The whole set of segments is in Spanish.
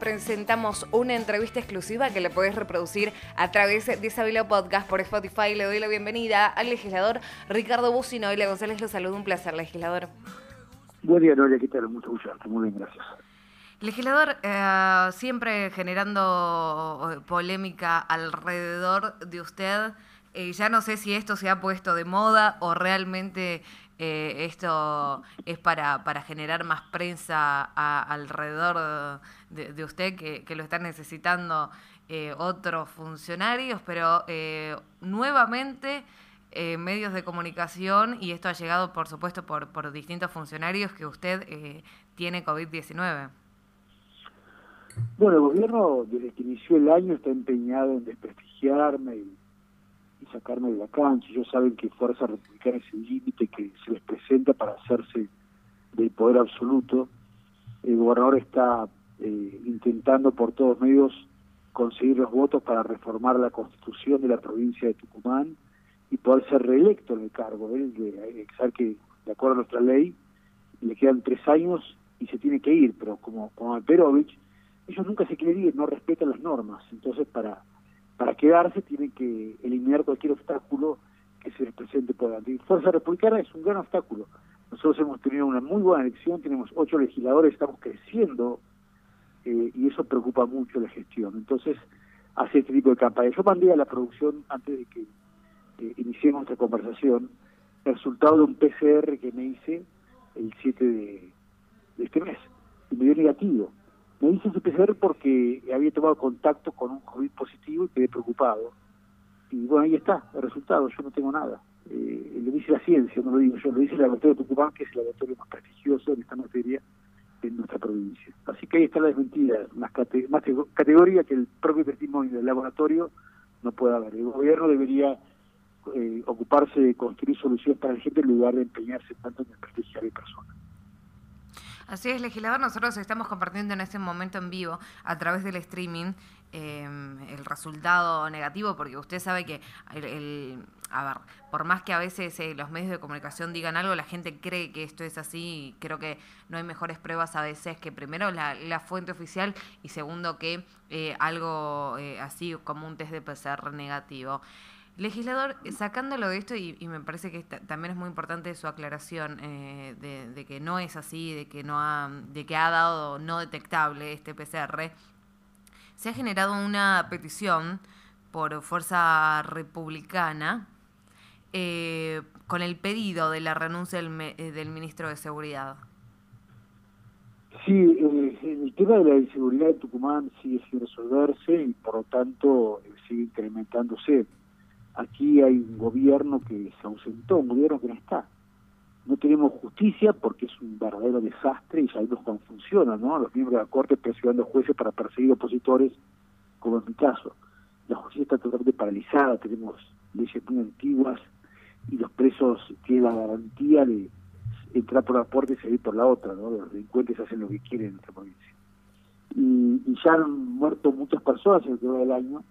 presentamos una entrevista exclusiva que le podés reproducir a través de Sabilo Podcast por Spotify. Le doy la bienvenida al legislador Ricardo Bucino. Y González, lo saludo. Un placer, legislador. Buen día, Noelia. ¿Qué tal? Mucho gusto. Muy bien, gracias. Legislador, eh, siempre generando eh, polémica alrededor de usted. Eh, ya no sé si esto se ha puesto de moda o realmente eh, esto es para, para generar más prensa alrededor de, usted, que, lo están necesitando eh, otros funcionarios, pero eh, nuevamente medios de comunicación, y esto ha llegado, por supuesto, por, por distintos funcionarios, que usted tiene COVID-19. Bueno, el gobierno, desde que inició el año, está empeñado en desprestigiarme y y sacarme de la cancha. Ellos saben que Fuerza Republicana es el límite que se les presenta para hacerse del poder absoluto. El gobernador está eh, intentando por todos medios conseguir los votos para reformar la constitución de la provincia de Tucumán y poder ser reelecto en el cargo. Él, de, que, de acuerdo a nuestra ley, le quedan tres años y se tiene que ir, pero como, como Perovich, ellos nunca se quieren ir, no respetan las normas. Entonces, para para quedarse tienen que eliminar cualquier obstáculo que se les presente por delante. Fuerza Republicana es un gran obstáculo. Nosotros hemos tenido una muy buena elección, tenemos ocho legisladores, estamos creciendo eh, y eso preocupa mucho la gestión. Entonces, hace este tipo de campaña. Yo mandé a la producción, antes de que eh, iniciemos nuestra conversación, el resultado de un PCR que me hice el 7 de, de este mes y me dio negativo. Me hice ese PCR porque había tomado contacto con un COVID positivo y quedé preocupado. Y bueno, ahí está, el resultado, yo no tengo nada. Eh, lo dice la ciencia, no lo digo yo, lo dice el laboratorio de Tucumán, que es el laboratorio más prestigioso en esta materia en nuestra provincia. Así que ahí está la desmentida, más, más categoría que el propio testimonio del laboratorio no puede haber. El gobierno debería eh, ocuparse de construir soluciones para la gente en lugar de empeñarse tanto en desprestigiar a personas. Así es, legislador, nosotros estamos compartiendo en este momento en vivo a través del streaming em, el resultado negativo, porque usted sabe que, el, a ver, por más que a veces eh, los medios de comunicación digan algo, la gente cree que esto es así y creo que no hay mejores pruebas a veces que primero la, fuente oficial y segundo que eh, algo eh, así como un test de PCR negativo. Legislador, sacándolo de esto, y, me parece que también es muy importante su aclaración eh, de, que no es así, de que, no ha, de que ha dado no detectable este PCR, se ha generado una petición por Fuerza Republicana eh, con el pedido de la renuncia del, eh, del ministro de Seguridad. Sí, el tema de la inseguridad de Tucumán sigue sin resolverse y por lo tanto sigue incrementándose aquí hay un gobierno que se ausentó, un gobierno que no está. No tenemos justicia porque es un verdadero desastre y sabemos cómo funciona, ¿no? Los miembros de la Corte presionando jueces para perseguir opositores, como en mi caso. La justicia está totalmente paralizada, tenemos leyes muy antiguas y los presos tienen la garantía de entrar por la puerta y salir por la otra, ¿no? Los delincuentes hacen lo que quieren en esta provincia. Y, y ya han muerto muchas personas en el del año,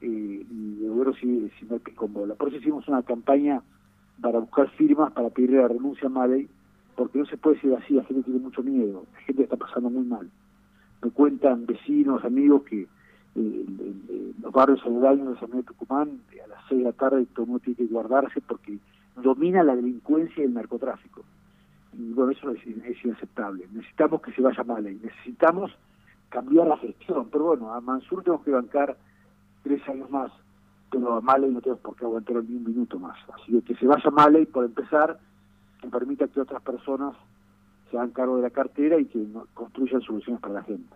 eh, y gobierno sigue diciendo que con bola. Por eso hicimos una campaña para buscar firmas para pedirle la renuncia a Maley, porque no se puede decir así, la gente tiene mucho miedo, la gente está pasando muy mal. Me cuentan vecinos, amigos que eh, los barrios aledaños de San Miguel Tucumán, a las 6 de la tarde todo el mundo tiene que guardarse porque domina la delincuencia y el narcotráfico. Y bueno, eso es, es inaceptable. Necesitamos que se vaya Maley, necesitamos cambiar la gestión, pero bueno, a Mansur tenemos que bancar tres años más, pero a Maley no tenemos por qué aguantar ni un minuto más. Así que que se vaya Maley, por empezar, que permita que otras personas se hagan cargo de la cartera y que construyan soluciones para la gente.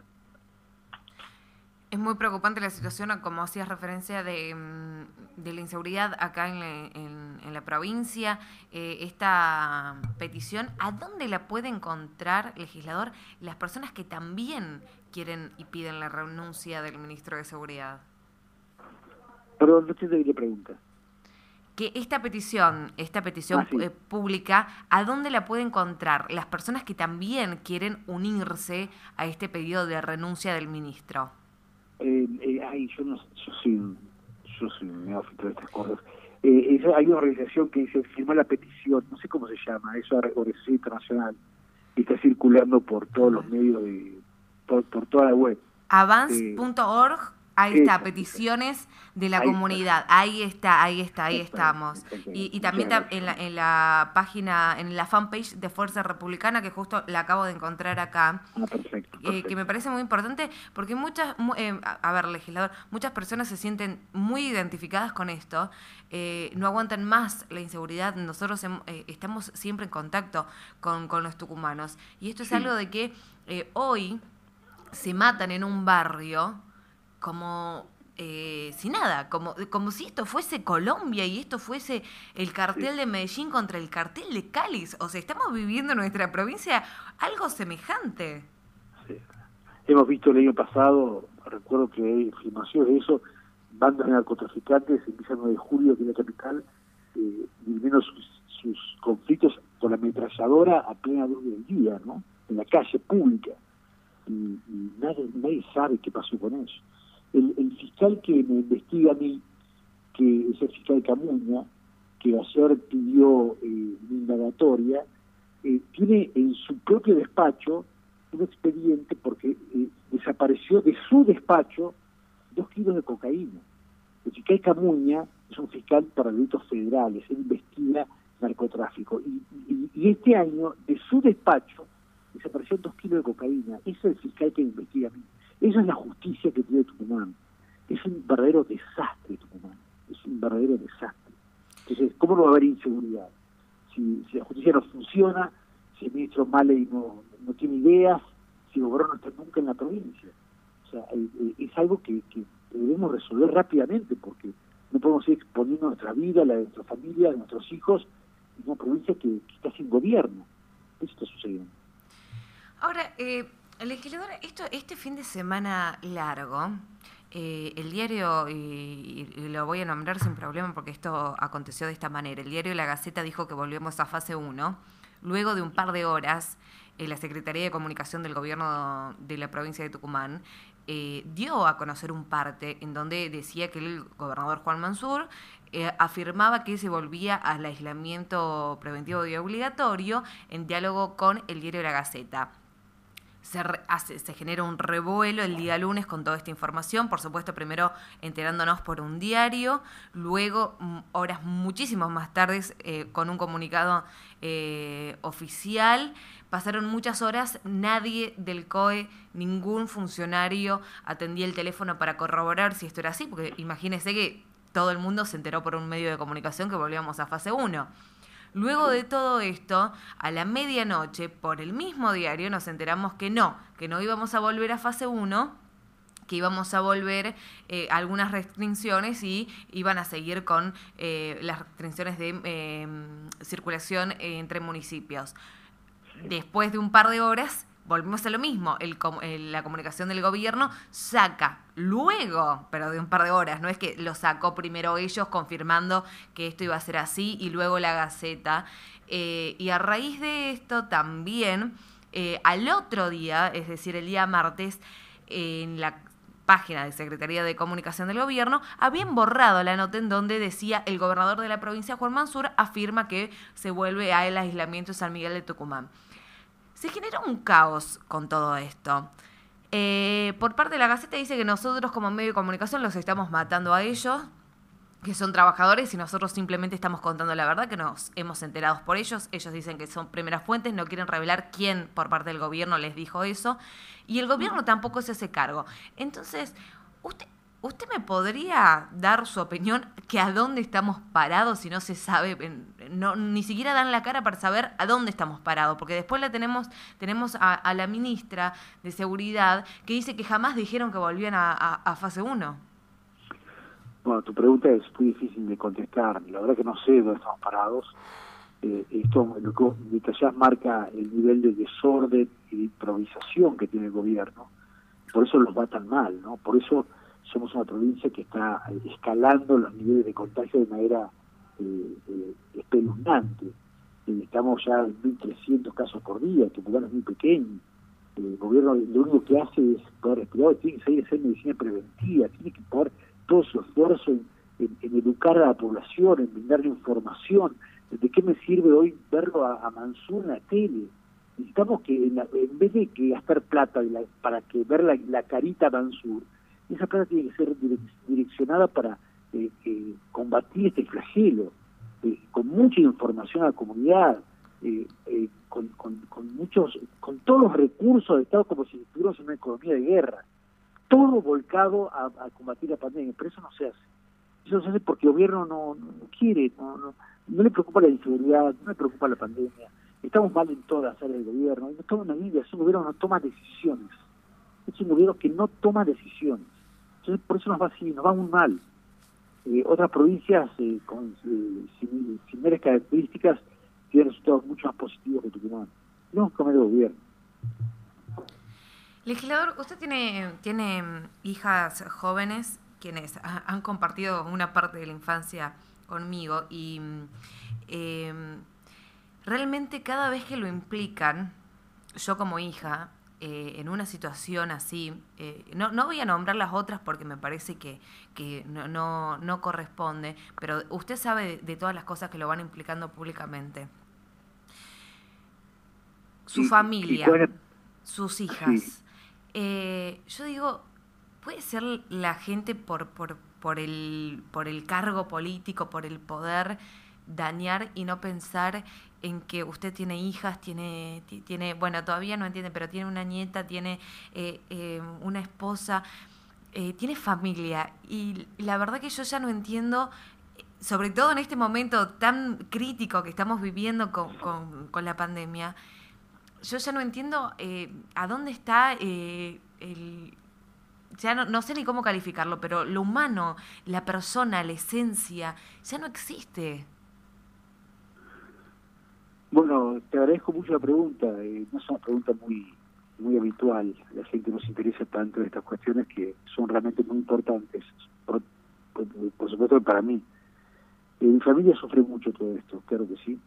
Es muy preocupante la situación, como hacías referencia, de, mm, la inseguridad acá en, la provincia. Eh, esta petición, ¿a dónde la puede encontrar, legislador, las personas que también quieren y piden la renuncia del ministro de Seguridad? Perdón, no te qué pregunta. Que esta petición, esta petición ah, eh, pública, ¿a dónde la puede encontrar las personas que también quieren unirse a este pedido de renuncia del ministro? Eh, eh, ay, yo no yo soy, yo soy un neófito de estas cosas. Eh, hay una organización que dice firma la petición, no sé cómo se llama, es una organización internacional, y está circulando por todos los medios, de, por, por toda la web Avance.org, ahí está, peticiones de la comunidad. Ahí está, ahí está, ahí estamos. Y, también en la, en la página, en la fanpage de Fuerza Republicana, que justo la acabo de encontrar acá, ah, eh, que me parece muy importante, porque muchas, eh, a ver, legislador, muchas personas se sienten muy identificadas con esto, eh, no aguantan más la inseguridad, nosotros estamos siempre en contacto con, con los tucumanos. Y esto es algo de que hoy se matan en un barrio como eh, sin nada, como, como si esto fuese Colombia y esto fuese el cartel de Medellín contra el cartel de Cáliz. O sea, estamos viviendo en nuestra provincia algo semejante. Sí. Hemos visto el año pasado, recuerdo que hay filmaciones de eso, bandas de narcotraficantes en el 9 de julio, que es la capital, eh, viviendo sus, sus conflictos con la ametralladora a plena luz del día, ¿no? En la calle pública. Y, nadie, nadie sabe qué pasó con eso el, fiscal que me investiga a mí, que es el fiscal Camuña, que ayer pidió eh, indagatoria, eh, tiene en su propio despacho un expediente porque eh, desapareció de su despacho dos kilos de cocaína. El fiscal Camuña es un fiscal para delitos federales, él investiga narcotráfico. Y, y, este año, de su despacho, desapareció dos kilos de cocaína. Ese es el fiscal que investiga a mí. Esa es la justicia que tiene Tucumán. Es un verdadero desastre Tucumán. Es un verdadero desastre. Entonces, ¿cómo no va a haber inseguridad? Si, la justicia no funciona, si el ministro Maley no, no tiene ideas, si el gobierno no está nunca en la provincia. O sea, eh, eh, es algo que, debemos resolver rápidamente porque no podemos ir exponiendo nuestra vida, la de nuestra familia, de nuestros hijos, en una provincia que, está sin gobierno. Eso está sucediendo. Ahora, eh, Legislador, esto, este fin de semana largo, eh, el diario, y, lo voy a nombrar sin problema porque esto aconteció de esta manera, el diario La Gaceta dijo que volvemos a fase 1, luego de un par de horas, eh, la Secretaría de Comunicación del Gobierno de la provincia de Tucumán eh, dio a conocer un parte en donde decía que el gobernador Juan Mansur afirmaba que se volvía al aislamiento preventivo y obligatorio en diálogo con el diario La Gaceta se, se genera un revuelo el día lunes con toda esta información, por supuesto primero enterándonos por un diario, luego mm, horas muchísimas más tardes eh, con un comunicado eh, oficial. Pasaron muchas horas, nadie del COE, ningún funcionario atendía el teléfono para corroborar si esto era así, porque imagínense que todo el mundo se enteró por un medio de comunicación que volvíamos a fase 1. Luego de todo esto, a la medianoche, por el mismo diario, nos enteramos que no, que no íbamos a volver a fase 1, que íbamos a volver eh, algunas restricciones y iban a seguir con eh, las restricciones de em, circulación entre municipios. Después de un par de horas volvemos a lo mismo, el, la comunicación del gobierno saca luego, pero de un par de horas, no es que lo sacó primero ellos confirmando que esto iba a ser así y luego la Gaceta. Eh, y a raíz de esto también, eh, al otro día, es decir, el día martes, en la página de Secretaría de Comunicación del Gobierno, habían borrado la nota en donde decía el gobernador de la provincia, Juan Mansur, afirma que se vuelve al aislamiento San Miguel de Tucumán se generó un caos con todo esto. Eh, por parte de la Gaceta dice que nosotros como medio de comunicación los estamos matando a ellos, que son trabajadores y nosotros simplemente estamos contando la verdad, que nos hemos enterado por ellos. Ellos dicen que son primeras fuentes, no quieren revelar quién por parte del gobierno les dijo eso. Y el gobierno tampoco se hace cargo. Entonces, usted, ¿Usted me podría dar su opinión que a dónde estamos parados si no se sabe, no, ni siquiera dan la cara para saber a dónde estamos parados? Porque después la tenemos, tenemos a, la ministra de Seguridad que dice que jamás dijeron que volvían a, fase 1. Bueno, tu pregunta es muy difícil de contestar. La verdad que no sé dónde estamos parados. Eh, esto, lo que ya marca el nivel de desorden y de improvisación que tiene el gobierno. Por eso los va tan mal, ¿no? Por eso somos una provincia que está escalando los niveles de contagio de manera eh, eh, espeluznante. Eh, estamos ya en 1.300 casos por día, Tucumán es muy pequeño. El gobierno lo único que hace es poder respirar, tiene que a hacer medicina preventiva, tiene que poner todo su esfuerzo en, educar a la población, en brindarle información. ¿De qué me sirve hoy verlo a, Mansur en la tele? necesitamos que en, vez de que gastar plata para que ver la, carita Mansur, esa plata tiene que ser direccionada para eh, eh, combatir este flagelo, eh, con mucha información a la comunidad, con, muchos, con todos los recursos del Estado como si estuviéramos en una economía de guerra, todo volcado a, combatir la pandemia, pero eso no se hace. Eso se hace porque el gobierno no, no, quiere, no, no, no le preocupa la inseguridad, no le preocupa la pandemia Estamos mal en todas las áreas del gobierno. No toma medida, es un gobierno que no toma decisiones. Es un gobierno que no toma decisiones. Entonces, por eso nos va así, nos va muy mal. Eh, otras provincias eh, con eh, similares características tienen resultados mucho más positivos que Tucumán. No comer el gobierno. Legislador, usted tiene, tiene hijas jóvenes quienes han compartido una parte de la infancia conmigo y eh, realmente cada vez que lo implican, yo como hija, eh, en una situación así, eh, no, no, voy a nombrar las otras porque me parece que, que no, no, no, corresponde, pero usted sabe de, todas las cosas que lo van implicando públicamente. Su familia, sus hijas. Eh, yo digo, puede ser la gente por, por, por, el, por el cargo político, por el poder, dañar y no pensar en que usted tiene hijas, tiene, tiene bueno, todavía no entiende, pero tiene una nieta, tiene eh, eh, una esposa, eh, tiene familia. Y la verdad que yo ya no entiendo, sobre todo en este momento tan crítico que estamos viviendo con, con, la pandemia, yo ya no entiendo a dónde está el... Ya no, no sé ni cómo calificarlo, pero lo humano, la persona, la esencia, ya no existe. Bueno, te agradezco mucho la pregunta. Eh, no es una pregunta muy muy habitual. La gente nos interesa tanto en estas cuestiones que son realmente muy importantes. Por, supuesto para mí. Eh, mi familia sufre mucho todo esto, claro que sí.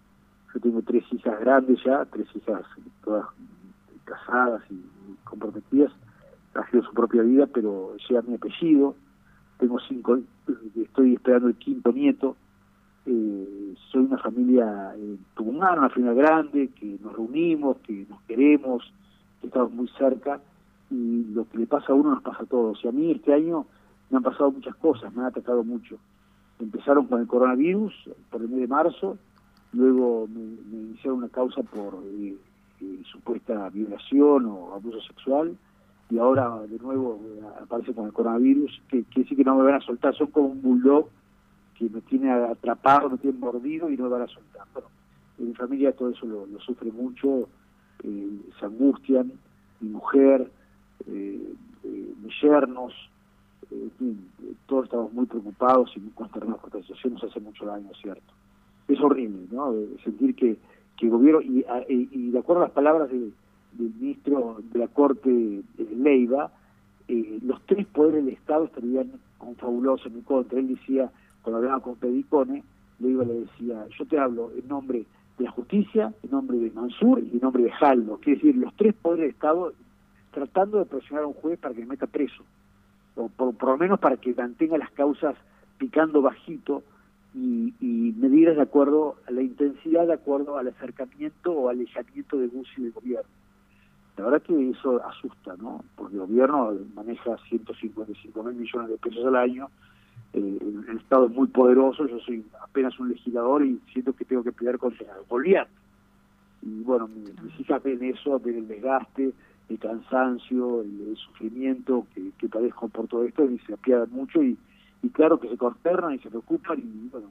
Yo tengo tres hijas grandes ya, tres hijas todas casadas y comprometidas, sido su propia vida, pero lleva mi apellido. Tengo cinco, estoy esperando el quinto nieto eh, soy una familia eh, una familia grande, que nos reunimos, que nos queremos, que estamos muy cerca, y lo que le pasa a uno nos pasa a todos. Y a mí este año me han pasado muchas cosas, me han atacado mucho. Empezaron con el coronavirus por el mes de marzo, luego me, iniciaron una causa por eh, eh, supuesta violación o abuso sexual, y ahora de nuevo aparece con el coronavirus, que quiere decir que no me van a soltar, son como un bulldog que me tiene atrapado, me tiene mordido y no me van a soltar. Bueno, en mi familia todo eso lo, sufre mucho, eh, se angustian, mi mujer, eh, eh, mis yernos, todos estamos muy preocupados y muy consternados por esta situación, nos hace mucho daño, ¿cierto? Es horrible, ¿no? sentir que, que el gobierno, y, y, de acuerdo a las palabras del ministro de la Corte Leiva, los tres poderes del Estado estarían confabulados en mi contra. Él decía, cuando hablaba con Pedicone, le iba le decía, yo te hablo en nombre de la justicia, en nombre de Mansur y en nombre de Jaldo, quiere decir, los tres poderes de Estado tratando de presionar a un juez para que me meta preso, o por, lo menos para que mantenga las causas picando bajito y, y medidas de acuerdo a la intensidad, de acuerdo al acercamiento o alejamiento de Bussi y del gobierno. La verdad que eso asusta, ¿no? Porque el gobierno maneja 155 mil millones de pesos al año, eh, el Estado es muy poderoso, yo soy apenas un legislador y siento que tengo que pelear contra Goliat. Y bueno, mis hijas ven eso, ven el desgaste, el cansancio, el, sufrimiento que, que, padezco por todo esto y se apiadan mucho y, y claro que se consternan y se preocupan y bueno,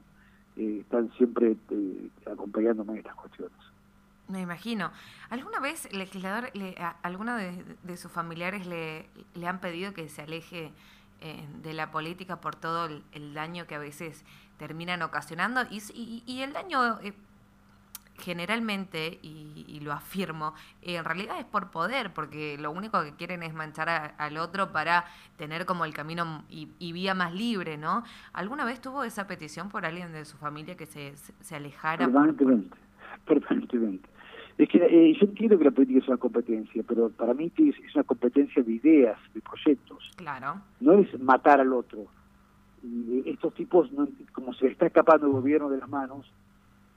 eh, están siempre eh, acompañándome en estas cuestiones. Me imagino. ¿Alguna vez, legislador, le, a, alguno de, de, sus familiares le, le han pedido que se aleje eh, de la política por todo el, daño que a veces terminan ocasionando y, y, el daño eh, generalmente, y, lo afirmo, en realidad es por poder, porque lo único que quieren es manchar al otro para tener como el camino y, vía más libre, ¿no? ¿Alguna vez tuvo esa petición por alguien de su familia que se, se alejara? Permanentemente, permanentemente. Es que eh, yo entiendo que la política es una competencia, pero para mí es una competencia de ideas, de proyectos. Claro. No es matar al otro. Y estos tipos, como se está escapando el gobierno de las manos,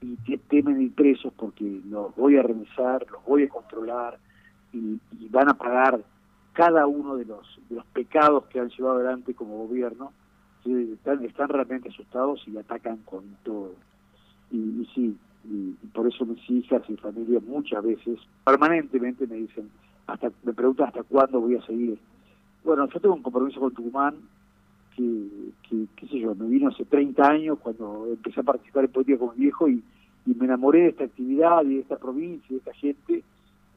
y temen ir presos porque los voy a revisar, los voy a controlar y, van a pagar cada uno de los, de los pecados que han llevado adelante como gobierno. Están, están realmente asustados y atacan con todo. Y, y sí, y, por eso mis hijas y familia muchas veces, permanentemente me dicen, hasta me preguntan hasta cuándo voy a seguir. Bueno, yo tengo un compromiso con Tucumán que, que, qué sé yo, me vino hace 30 años cuando empecé a participar en política como viejo y, me enamoré de esta actividad y de esta provincia y de esta gente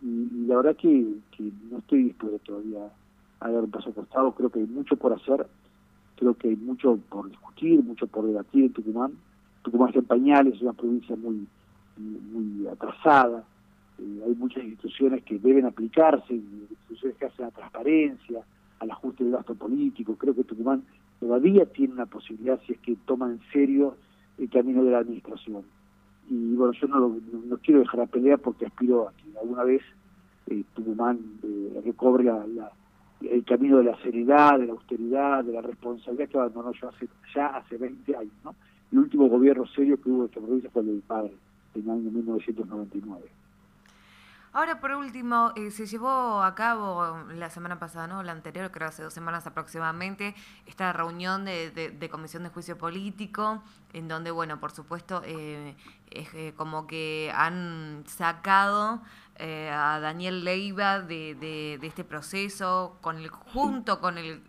y, la verdad que, no estoy dispuesto todavía a dar un paso costado, creo que hay mucho por hacer, creo que hay mucho por discutir, mucho por debatir en Tucumán. Tucumán está en pañales, es una provincia muy atrasada, eh, hay muchas instituciones que deben aplicarse, instituciones que hacen la transparencia, al ajuste del gasto político. Creo que Tucumán todavía tiene una posibilidad si es que toma en serio el camino de la administración. Y bueno, yo no, no quiero dejar la pelea porque aspiro a que alguna vez eh, Tucumán eh, recobre el camino de la seriedad, de la austeridad, de la responsabilidad que abandonó yo hace, ya hace 20 años. ¿no? El último gobierno serio que hubo en esta provincia fue el de mi padre, en el año 1999. Ahora, por último, eh, se llevó a cabo la semana pasada, ¿no? La anterior, creo hace dos semanas aproximadamente, esta reunión de, de, comisión de juicio político, en donde, bueno, por supuesto, eh, es eh, como que han sacado a Daniel Leiva de, de, este proceso, con el, junto con el,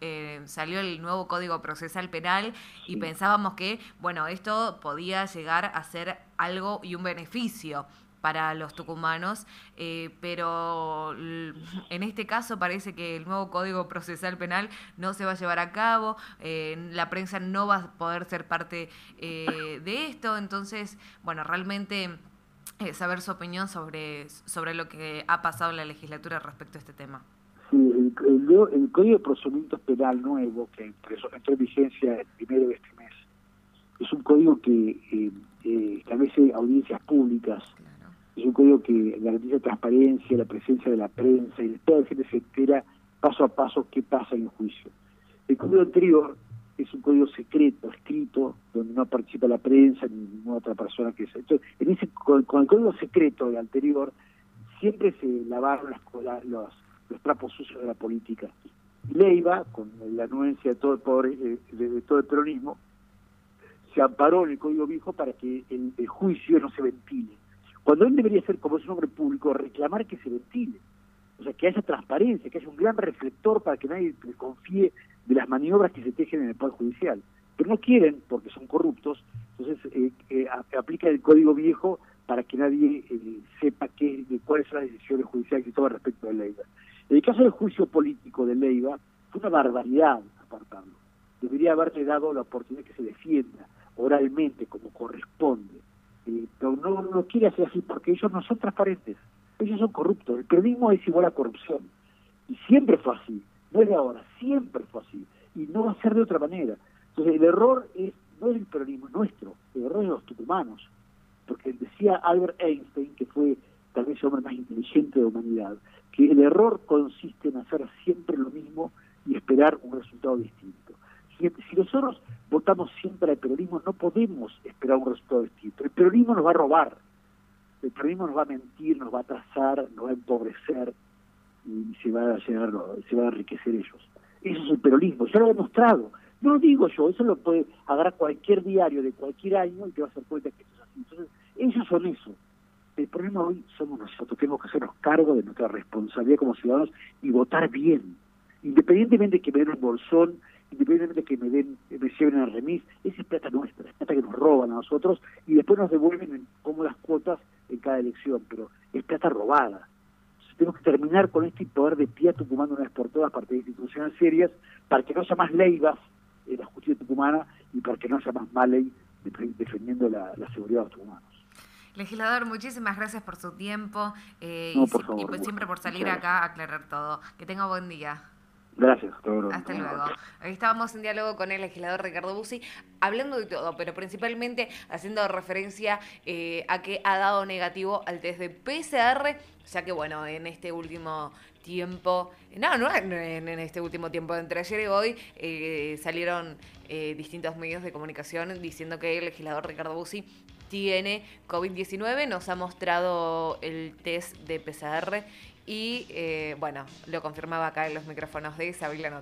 salió el nuevo Código Procesal Penal y pensábamos que, bueno, esto podía llegar a ser algo y un beneficio para los tucumanos, eh, pero en este caso parece que el nuevo Código Procesal Penal no se va a llevar a cabo, eh, la prensa no va a poder ser parte eh, de esto, entonces, bueno, realmente saber su opinión sobre, sobre lo que ha pasado en la legislatura respecto a este tema. Sí, el, Código de Procedimiento Penal nuevo que entró en vigencia el primero de este mes es un código que establece audiencias públicas es un código que garantiza transparencia, la presencia de la prensa y toda la gente se entera paso a paso qué pasa en el juicio. El código anterior es un código secreto, escrito, donde no participa la prensa ni ninguna otra persona que sea. Entonces, en ese, con, el código secreto del anterior, siempre se lavaron las, los, trapos sucios de la política. Leiva, con la anuencia de todo el poder, eh, de, todo el peronismo, se amparó en el código viejo para que el juicio no se ventile cuando él debería ser, como es un hombre público, reclamar que se ventile. O sea, que haya transparencia, que haya un gran reflector para que nadie confíe de las maniobras que se tejen en el Poder Judicial. Pero no quieren, porque son corruptos, entonces eh, eh, aplica el código viejo para que nadie eh, sepa qué, cuáles son las decisiones judiciales que toma respecto a Leiva. En el caso del juicio político de Leiva, fue una barbaridad apartarlo. Debería haberle dado la oportunidad que se defienda oralmente, como corresponde pero no, no quiere hacer así porque ellos no son transparentes, ellos son corruptos. El periodismo es igual a corrupción. Y siempre fue así, no es de ahora, siempre fue así. Y no va a ser de otra manera. Entonces el error es no es el periodismo nuestro, el error es de los tucumanos. Porque decía Albert Einstein, que fue tal vez el hombre más inteligente de la humanidad, que el error consiste en hacer siempre lo mismo y esperar un resultado distinto. Si, nosotros votamos siempre al peronismo, no podemos esperar un resultado distinto. El peronismo nos va a robar, el peronismo nos va a mentir, nos va a atrasar, nos va a empobrecer y se va a llenar, se va a enriquecer ellos. Eso es el peronismo, ya lo he demostrado. No lo digo yo, eso lo puede agarrar cualquier diario de cualquier año y te va a hacer cuenta que eso es así. Entonces, ellos son eso. El problema hoy somos nosotros, tenemos que hacernos cargo de nuestra responsabilidad como ciudadanos y votar bien. Independientemente de que me den un bolsón, independientemente de que me den, me lleven a remis, esa es plata nuestra, es plata que nos roban a nosotros y después nos devuelven en, como las cuotas en cada elección, pero es plata robada. Entonces, tenemos que terminar con este poder de pie tucumano una vez por todas parte de instituciones serias para que no haya más leivas en la justicia tucumana y para que no haya más ley defendiendo la, seguridad de los tucumanos. Legislador, muchísimas gracias por su tiempo eh, y, pues siempre por salir acá a aclarar todo. Que tenga buen día. Gracias, hasta luego. Hasta luego. Ahí estábamos en diálogo con el legislador Ricardo Bussi, hablando de todo, pero principalmente haciendo referencia eh, a que ha dado negativo al test de PCR, ya que bueno, en este último tiempo, no, no en, este último tiempo, entre ayer y hoy, eh, salieron eh, distintos medios de comunicación diciendo que el legislador Ricardo Bussi tiene COVID-19, nos ha mostrado el test de PCR y, eh, bueno, lo confirmaba acá en los micrófonos de Isabel la Noticia.